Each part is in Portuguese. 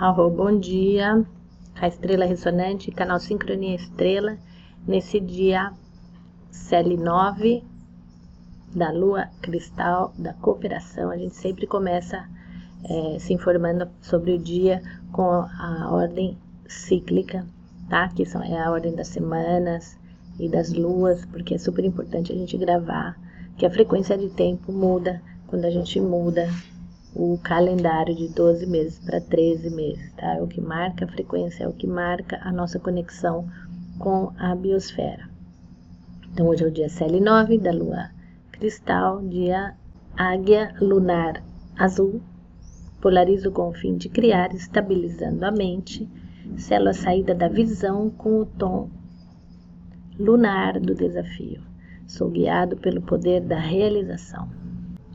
Arro, bom dia, a Estrela Ressonante, canal Sincronia Estrela, nesse dia CL9 da Lua Cristal da Cooperação. A gente sempre começa é, se informando sobre o dia com a ordem cíclica, tá? Que são, é a ordem das semanas e das luas, porque é super importante a gente gravar, que a frequência de tempo muda quando a gente muda o calendário de 12 meses para 13 meses, tá? É o que marca a frequência, é o que marca a nossa conexão com a biosfera. Então, hoje é o dia CL9 da lua cristal, dia águia lunar azul. Polarizo com o fim de criar, estabilizando a mente. Selo a saída da visão com o tom lunar do desafio. Sou guiado pelo poder da realização.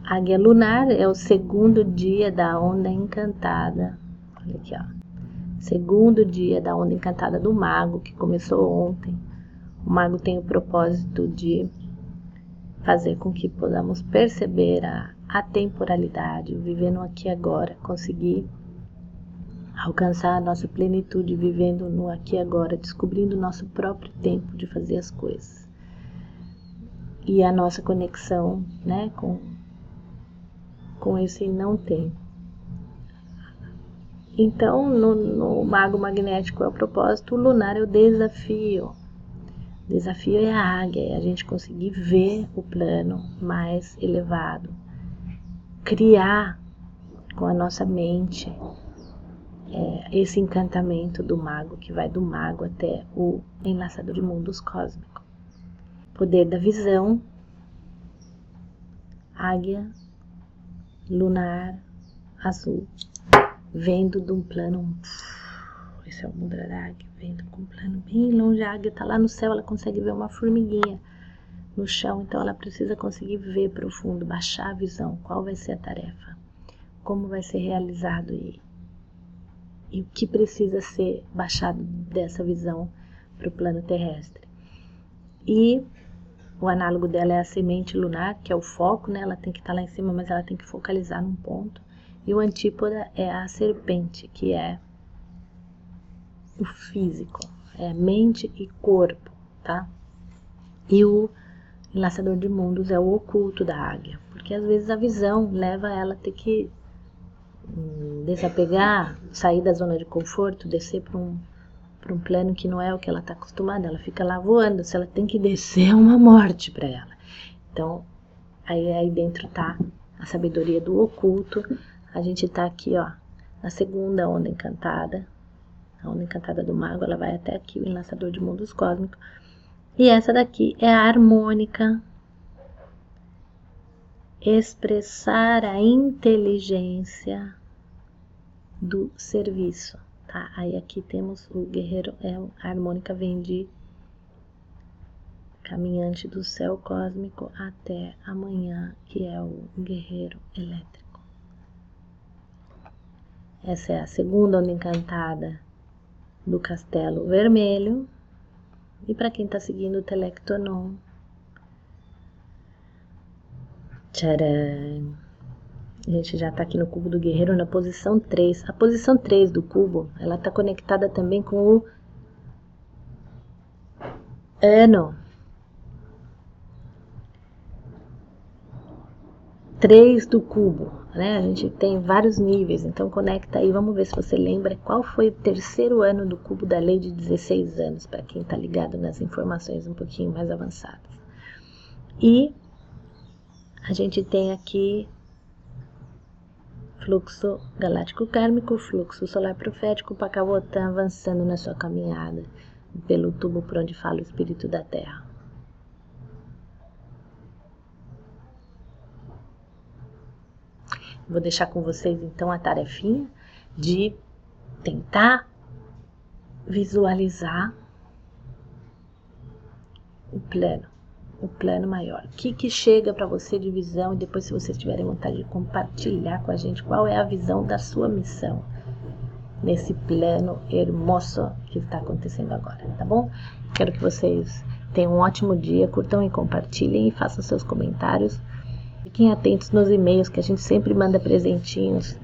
Águia lunar é o segundo dia da onda encantada. Olha aqui, ó. Segundo dia da onda encantada do mago, que começou ontem. O mago tem o propósito de fazer com que podamos perceber a, a temporalidade, viver no aqui agora, conseguir alcançar a nossa plenitude vivendo no aqui agora, descobrindo o nosso próprio tempo de fazer as coisas. E a nossa conexão, né, com com esse não tem. Então, no, no mago magnético é o propósito, o lunar é o desafio. O desafio é a águia, é a gente conseguir ver o plano mais elevado, criar com a nossa mente é, esse encantamento do mago, que vai do mago até o enlaçador de mundos cósmico. Poder da visão, águia lunar azul, vendo de um plano. Esse é o Mudrarag, vendo com um plano bem longe. A águia está lá no céu, ela consegue ver uma formiguinha no chão, então ela precisa conseguir ver profundo, baixar a visão. Qual vai ser a tarefa? Como vai ser realizado e, e o que precisa ser baixado dessa visão para o plano terrestre? E o análogo dela é a semente lunar, que é o foco, né? Ela tem que estar tá lá em cima, mas ela tem que focalizar num ponto. E o antípoda é a serpente, que é o físico, é mente e corpo, tá? E o enlaçador de mundos é o oculto da águia, porque às vezes a visão leva ela a ter que hum, desapegar, sair da zona de conforto, descer para um para um plano que não é o que ela está acostumada, ela fica lá voando. Se ela tem que descer, é uma morte para ela. Então, aí, aí dentro tá a sabedoria do oculto. A gente tá aqui, ó, na segunda onda encantada. A onda encantada do mago, ela vai até aqui, o enlaçador de mundos cósmicos. E essa daqui é a harmônica. Expressar a inteligência do serviço tá? Aí aqui temos o guerreiro, é, a harmônica vem de caminhante do céu cósmico até amanhã, que é o guerreiro elétrico. Essa é a segunda onda encantada do castelo vermelho. E para quem está seguindo o Telectonon, tcharam! A gente já está aqui no cubo do guerreiro na posição 3. A posição 3 do cubo, ela está conectada também com o ano. 3 do cubo, né? A gente tem vários níveis, então conecta aí, vamos ver se você lembra qual foi o terceiro ano do cubo da lei de 16 anos, para quem está ligado nas informações um pouquinho mais avançadas. E a gente tem aqui fluxo galáctico kármico, fluxo solar profético, Pacavotan avançando na sua caminhada pelo tubo por onde fala o espírito da Terra. Vou deixar com vocês então a tarefinha de tentar visualizar o plano o plano maior. O que, que chega para você de visão e depois, se vocês tiverem vontade de compartilhar com a gente qual é a visão da sua missão nesse plano hermoso que está acontecendo agora, tá bom? Quero que vocês tenham um ótimo dia, curtam e compartilhem e façam seus comentários. Fiquem atentos nos e-mails que a gente sempre manda presentinhos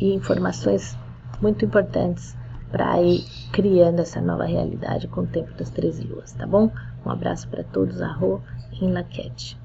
e informações muito importantes para ir criando essa nova realidade com o tempo das 13 luas, tá bom? Um abraço para todos, Arro em Laquete.